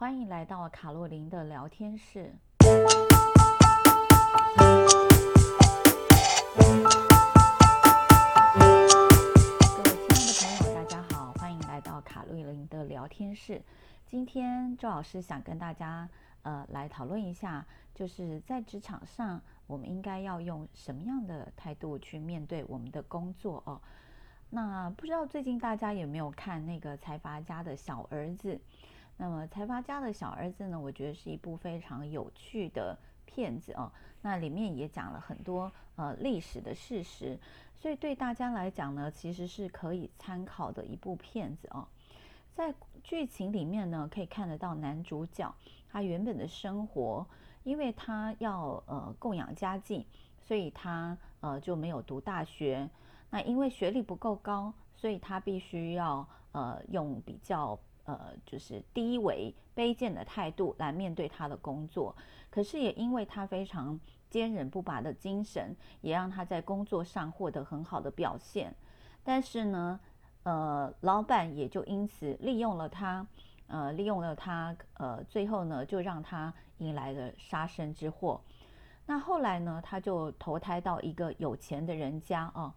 欢迎来到卡洛琳的聊天室。各位亲爱的朋友，大家好，欢迎来到卡洛琳的聊天室。今天周老师想跟大家呃来讨论一下，就是在职场上，我们应该要用什么样的态度去面对我们的工作哦。那不知道最近大家有没有看那个财阀家的小儿子？那么财阀家的小儿子呢，我觉得是一部非常有趣的片子哦。那里面也讲了很多呃历史的事实，所以对大家来讲呢，其实是可以参考的一部片子哦。在剧情里面呢，可以看得到男主角他原本的生活，因为他要呃供养家计，所以他呃就没有读大学。那因为学历不够高，所以他必须要呃用比较呃就是低微卑贱的态度来面对他的工作。可是也因为他非常坚韧不拔的精神，也让他在工作上获得很好的表现。但是呢，呃，老板也就因此利用了他，呃，利用了他，呃，最后呢就让他迎来了杀身之祸。那后来呢，他就投胎到一个有钱的人家啊。哦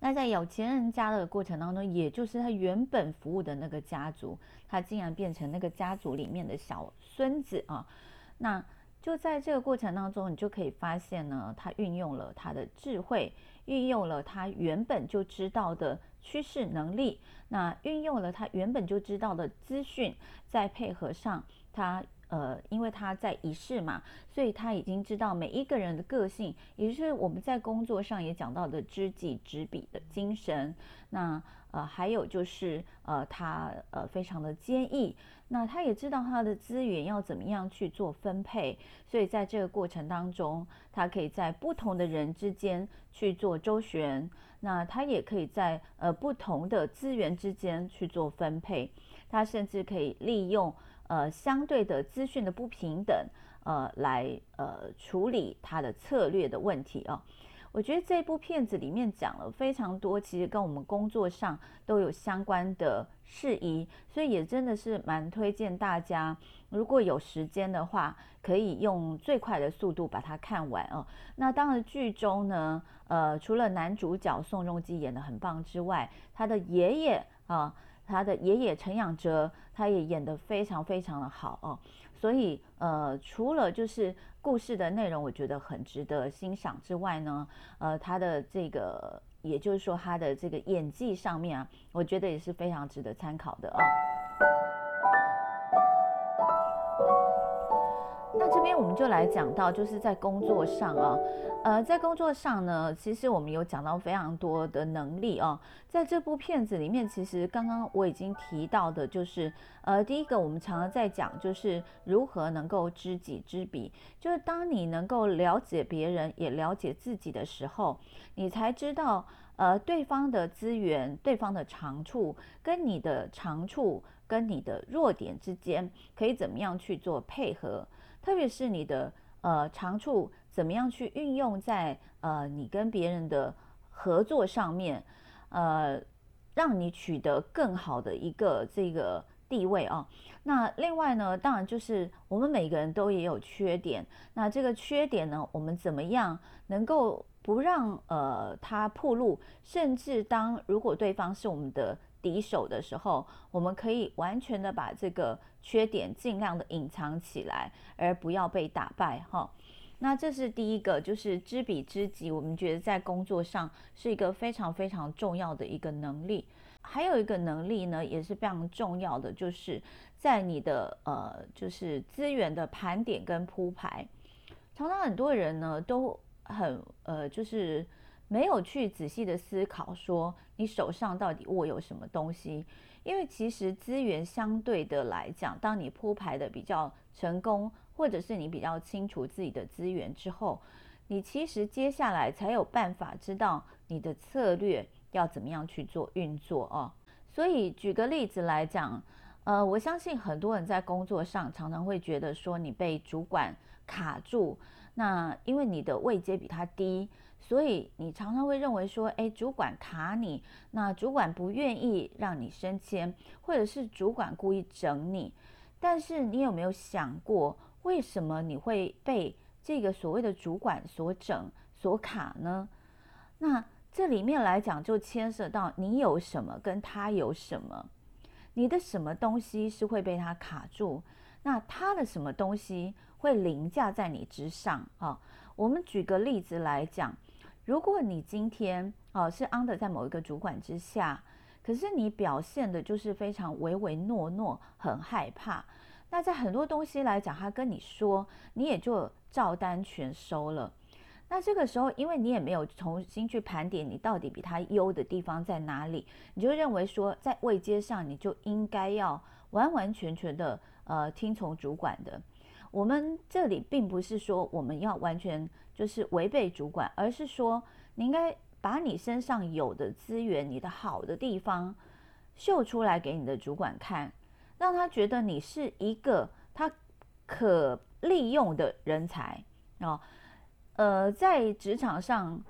那在有钱人家的过程当中，也就是他原本服务的那个家族，他竟然变成那个家族里面的小孙子啊！那就在这个过程当中，你就可以发现呢，他运用了他的智慧，运用了他原本就知道的趋势能力，那运用了他原本就知道的资讯，再配合上他。呃，因为他在一世嘛，所以他已经知道每一个人的个性，也就是我们在工作上也讲到的知己知彼的精神。那呃，还有就是呃，他呃非常的坚毅，那他也知道他的资源要怎么样去做分配，所以在这个过程当中，他可以在不同的人之间去做周旋，那他也可以在呃不同的资源之间去做分配，他甚至可以利用。呃，相对的资讯的不平等，呃，来呃处理他的策略的问题、哦。我觉得这部片子里面讲了非常多，其实跟我们工作上都有相关的事宜，所以也真的是蛮推荐大家，如果有时间的话，可以用最快的速度把它看完哦。那当然剧中呢，呃，除了男主角宋仲基演得很棒之外，他的爷爷啊。他的爷爷陈仰哲，他也演得非常非常的好哦，所以呃，除了就是故事的内容，我觉得很值得欣赏之外呢，呃，他的这个，也就是说他的这个演技上面啊，我觉得也是非常值得参考的哦。这边我们就来讲到，就是在工作上啊，呃，在工作上呢，其实我们有讲到非常多的能力啊。在这部片子里面，其实刚刚我已经提到的，就是呃，第一个我们常常在讲，就是如何能够知己知彼，就是当你能够了解别人，也了解自己的时候，你才知道呃对方的资源、对方的长处跟你的长处跟你的弱点之间可以怎么样去做配合。特别是你的呃长处怎么样去运用在呃你跟别人的合作上面，呃，让你取得更好的一个这个地位啊。那另外呢，当然就是我们每个人都也有缺点，那这个缺点呢，我们怎么样能够不让呃他暴露，甚至当如果对方是我们的。敌手的时候，我们可以完全的把这个缺点尽量的隐藏起来，而不要被打败哈。那这是第一个，就是知彼知己。我们觉得在工作上是一个非常非常重要的一个能力。还有一个能力呢，也是非常重要的，就是在你的呃，就是资源的盘点跟铺排。常常很多人呢都很呃，就是。没有去仔细的思考，说你手上到底握有什么东西，因为其实资源相对的来讲，当你铺排的比较成功，或者是你比较清楚自己的资源之后，你其实接下来才有办法知道你的策略要怎么样去做运作哦。所以举个例子来讲，呃，我相信很多人在工作上常常会觉得说你被主管卡住，那因为你的位阶比他低。所以你常常会认为说，诶，主管卡你，那主管不愿意让你升迁，或者是主管故意整你。但是你有没有想过，为什么你会被这个所谓的主管所整、所卡呢？那这里面来讲，就牵涉到你有什么跟他有什么，你的什么东西是会被他卡住，那他的什么东西会凌驾在你之上啊？我们举个例子来讲，如果你今天哦是 under 在某一个主管之下，可是你表现的就是非常唯唯诺诺，很害怕，那在很多东西来讲，他跟你说，你也就照单全收了。那这个时候，因为你也没有重新去盘点你到底比他优的地方在哪里，你就认为说在位阶上你就应该要完完全全的呃听从主管的。我们这里并不是说我们要完全就是违背主管，而是说你应该把你身上有的资源、你的好的地方秀出来给你的主管看，让他觉得你是一个他可利用的人才哦。呃，在职场上，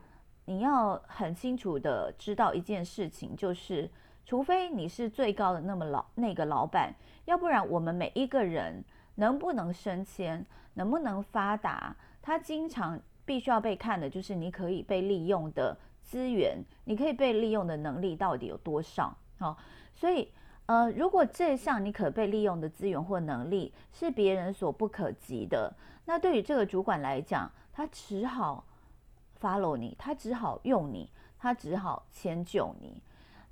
你要很清楚的知道一件事情，就是除非你是最高的那么老那个老板，要不然我们每一个人能不能升迁，能不能发达，他经常必须要被看的就是你可以被利用的资源，你可以被利用的能力到底有多少？好，所以呃，如果这项你可被利用的资源或能力是别人所不可及的，那对于这个主管来讲，他只好 follow 你，他只好用你，他只好迁就你。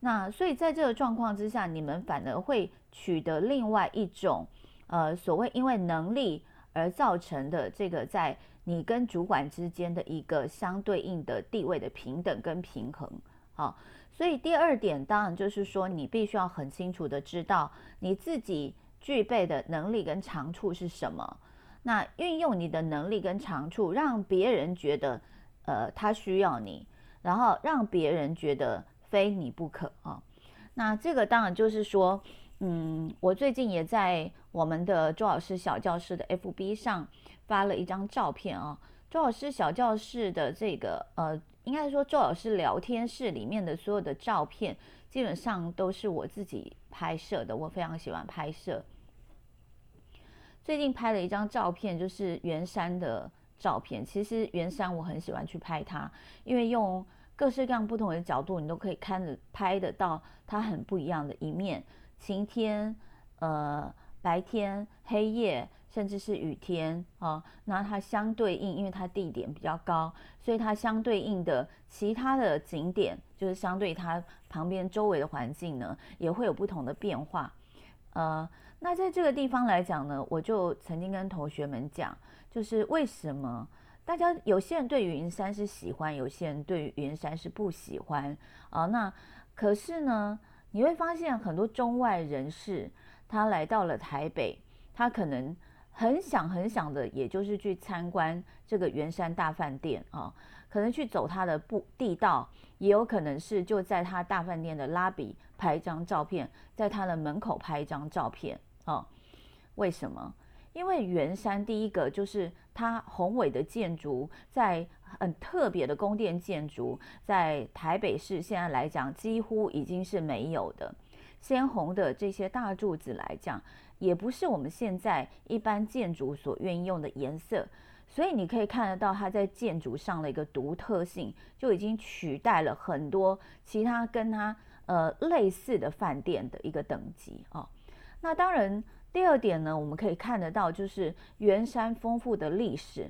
那所以在这个状况之下，你们反而会取得另外一种，呃，所谓因为能力而造成的这个在你跟主管之间的一个相对应的地位的平等跟平衡。好，所以第二点当然就是说，你必须要很清楚的知道你自己具备的能力跟长处是什么。那运用你的能力跟长处，让别人觉得，呃，他需要你，然后让别人觉得非你不可啊。那这个当然就是说，嗯，我最近也在我们的周老师小教室的 FB 上发了一张照片啊。周老师小教室的这个，呃，应该说周老师聊天室里面的所有的照片，基本上都是我自己拍摄的，我非常喜欢拍摄。最近拍了一张照片，就是圆山的照片。其实圆山我很喜欢去拍它，因为用各式各样不同的角度，你都可以看着拍得到它很不一样的一面。晴天、呃白天、黑夜，甚至是雨天啊。那它相对应，因为它地点比较高，所以它相对应的其他的景点，就是相对它旁边周围的环境呢，也会有不同的变化。呃。那在这个地方来讲呢，我就曾经跟同学们讲，就是为什么大家有些人对云山是喜欢，有些人对云山是不喜欢啊。那可是呢，你会发现很多中外人士，他来到了台北，他可能很想很想的，也就是去参观这个圆山大饭店啊，可能去走他的步地道，也有可能是就在他大饭店的拉比拍一张照片，在他的门口拍一张照片。哦，为什么？因为圆山第一个就是它宏伟的建筑，在很特别的宫殿建筑，在台北市现在来讲几乎已经是没有的。鲜红的这些大柱子来讲，也不是我们现在一般建筑所运用的颜色，所以你可以看得到它在建筑上的一个独特性，就已经取代了很多其他跟它呃类似的饭店的一个等级哦。那当然，第二点呢，我们可以看得到，就是圆山丰富的历史。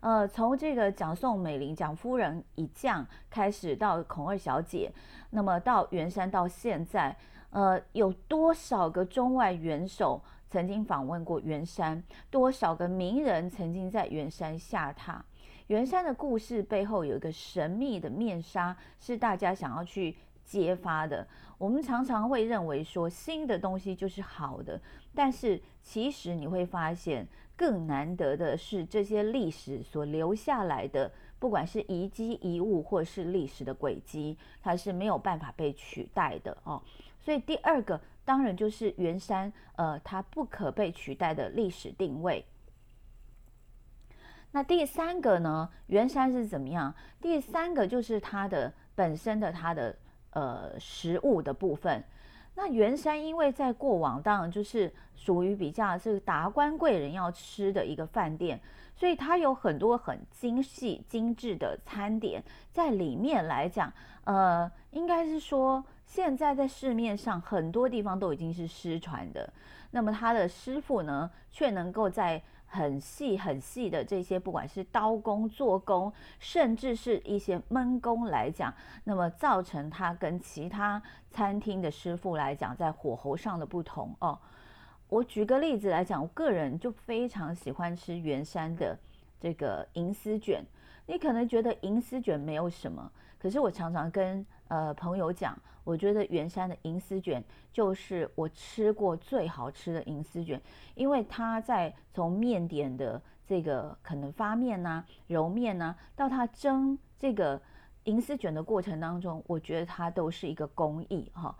呃，从这个蒋宋美龄蒋夫人一将开始，到孔二小姐，那么到圆山到现在，呃，有多少个中外元首曾经访问过圆山？多少个名人曾经在圆山下榻？圆山的故事背后有一个神秘的面纱，是大家想要去揭发的。我们常常会认为说新的东西就是好的，但是其实你会发现更难得的是这些历史所留下来的，不管是遗迹遗物或是历史的轨迹，它是没有办法被取代的哦。所以第二个当然就是圆山，呃，它不可被取代的历史定位。那第三个呢，圆山是怎么样？第三个就是它的本身的它的呃食物的部分。那圆山因为在过往当然就是属于比较是达官贵人要吃的一个饭店，所以它有很多很精细精致的餐点在里面来讲，呃，应该是说现在在市面上很多地方都已经是失传的，那么他的师傅呢，却能够在很细很细的这些，不管是刀工、做工，甚至是一些闷工来讲，那么造成它跟其他餐厅的师傅来讲，在火候上的不同哦。我举个例子来讲，我个人就非常喜欢吃圆山的这个银丝卷。你可能觉得银丝卷没有什么，可是我常常跟呃朋友讲，我觉得圆山的银丝卷就是我吃过最好吃的银丝卷，因为它在从面点的这个可能发面呐、揉面呐、到它蒸这个银丝卷的过程当中，我觉得它都是一个工艺哈。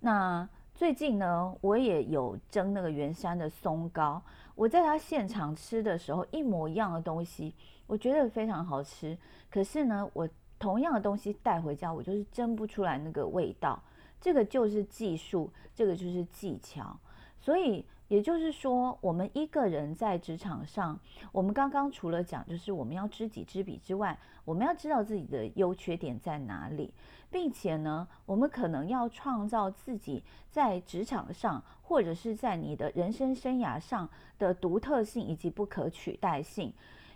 那最近呢，我也有蒸那个圆山的松糕，我在它现场吃的时候，一模一样的东西。我觉得非常好吃，可是呢，我同样的东西带回家，我就是蒸不出来那个味道。这个就是技术，这个就是技巧。所以也就是说，我们一个人在职场上，我们刚刚除了讲，就是我们要知己知彼之外，我们要知道自己的优缺点在哪里，并且呢，我们可能要创造自己在职场上或者是在你的人生生涯上的独特性以及不可取代性。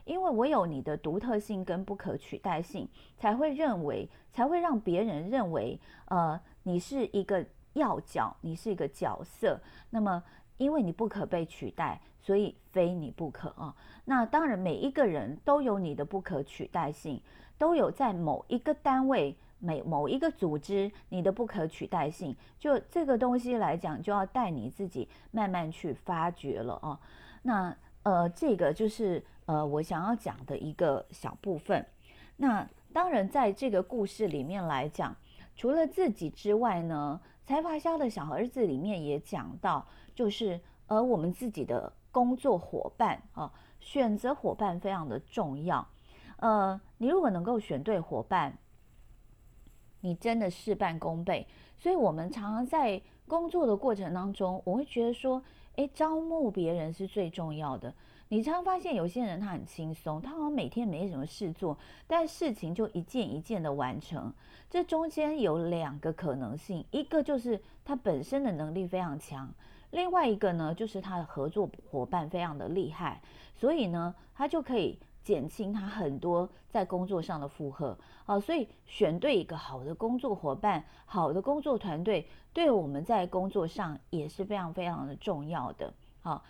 因为我有你的独特性跟不可取代性，才会认为，才会让别人认为，呃，你是一个要角，你是一个角色。那么，因为你不可被取代，所以非你不可啊。那当然，每一个人都有你的不可取代性，都有在某一个单位、每某一个组织你的不可取代性。就这个东西来讲，就要带你自己慢慢去发掘了啊。那呃，这个就是。呃，我想要讲的一个小部分。那当然，在这个故事里面来讲，除了自己之外呢，财阀家的小儿子里面也讲到，就是而我们自己的工作伙伴啊，选择伙伴非常的重要。呃，你如果能够选对伙伴，你真的事半功倍。所以我们常常在工作的过程当中，我会觉得说，诶，招募别人是最重要的。你常发现有些人他很轻松，他好像每天没什么事做，但事情就一件一件的完成。这中间有两个可能性，一个就是他本身的能力非常强，另外一个呢就是他的合作伙伴非常的厉害，所以呢他就可以减轻他很多在工作上的负荷。啊，所以选对一个好的工作伙伴、好的工作团队，对我们在工作上也是非常非常的重要的。好。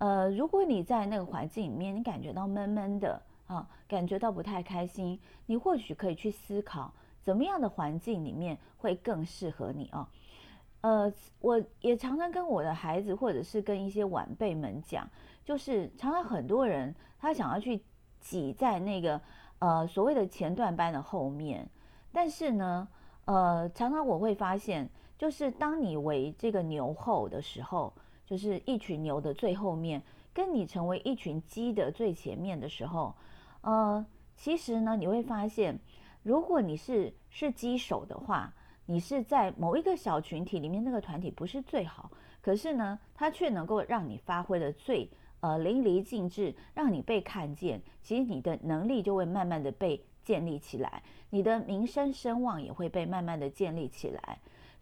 呃，如果你在那个环境里面，你感觉到闷闷的啊，感觉到不太开心，你或许可以去思考，怎么样的环境里面会更适合你啊？呃，我也常常跟我的孩子，或者是跟一些晚辈们讲，就是常常很多人他想要去挤在那个呃所谓的前段班的后面，但是呢，呃，常常我会发现，就是当你为这个牛后的时候。就是一群牛的最后面，跟你成为一群鸡的最前面的时候，呃，其实呢，你会发现，如果你是是鸡首的话，你是在某一个小群体里面，那个团体不是最好，可是呢，它却能够让你发挥的最呃淋漓尽致，让你被看见，其实你的能力就会慢慢的被建立起来，你的名声声望也会被慢慢的建立起来。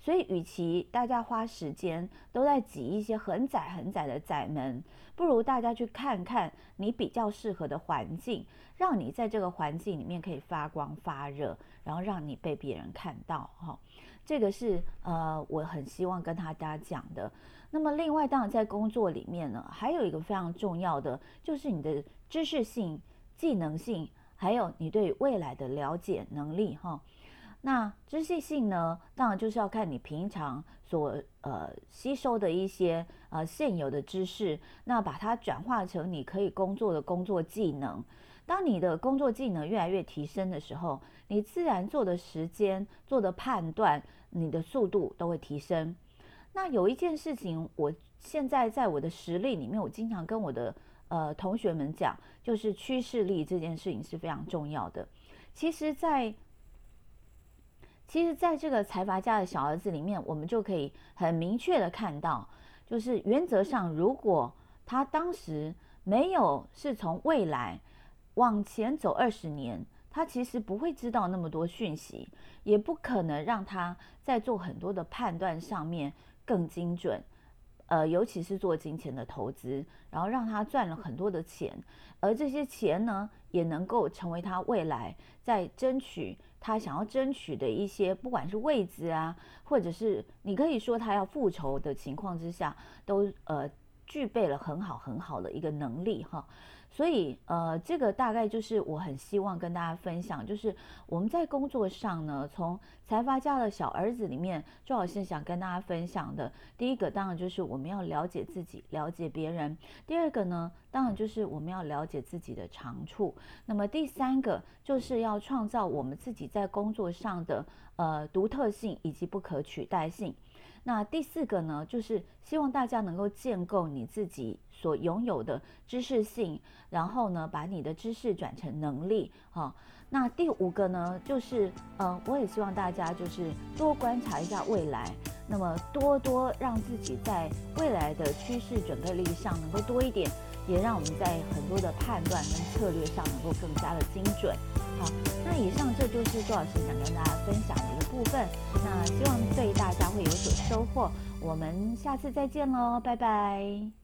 所以，与其大家花时间都在挤一些很窄很窄的窄门，不如大家去看看你比较适合的环境，让你在这个环境里面可以发光发热，然后让你被别人看到。哈，这个是呃，我很希望跟大家讲的。那么，另外当然在工作里面呢，还有一个非常重要的，就是你的知识性、技能性，还有你对未来的了解能力。哈。那知识性呢，当然就是要看你平常所呃吸收的一些呃现有的知识，那把它转化成你可以工作的工作技能。当你的工作技能越来越提升的时候，你自然做的时间、做的判断、你的速度都会提升。那有一件事情，我现在在我的实例里面，我经常跟我的呃同学们讲，就是趋势力这件事情是非常重要的。其实在，在其实在这个财阀家的小儿子里面，我们就可以很明确的看到，就是原则上，如果他当时没有是从未来往前走二十年，他其实不会知道那么多讯息，也不可能让他在做很多的判断上面更精准。呃，尤其是做金钱的投资，然后让他赚了很多的钱，而这些钱呢，也能够成为他未来在争取他想要争取的一些，不管是位置啊，或者是你可以说他要复仇的情况之下，都呃具备了很好很好的一个能力哈。所以，呃，这个大概就是我很希望跟大家分享，就是我们在工作上呢，从财阀家的小儿子里面，周老师想跟大家分享的，第一个当然就是我们要了解自己，了解别人；第二个呢，当然就是我们要了解自己的长处；那么第三个就是要创造我们自己在工作上的呃独特性以及不可取代性。那第四个呢，就是希望大家能够建构你自己所拥有的知识性，然后呢，把你的知识转成能力。哈，那第五个呢，就是呃，我也希望大家就是多观察一下未来，那么多多让自己在未来的趋势准备力上能够多一点，也让我们在很多的判断跟策略上能够更加的精准。好，那以上这就是周老师想跟大家分享的一个部分。那希望对大家会有所收获。我们下次再见喽，拜拜。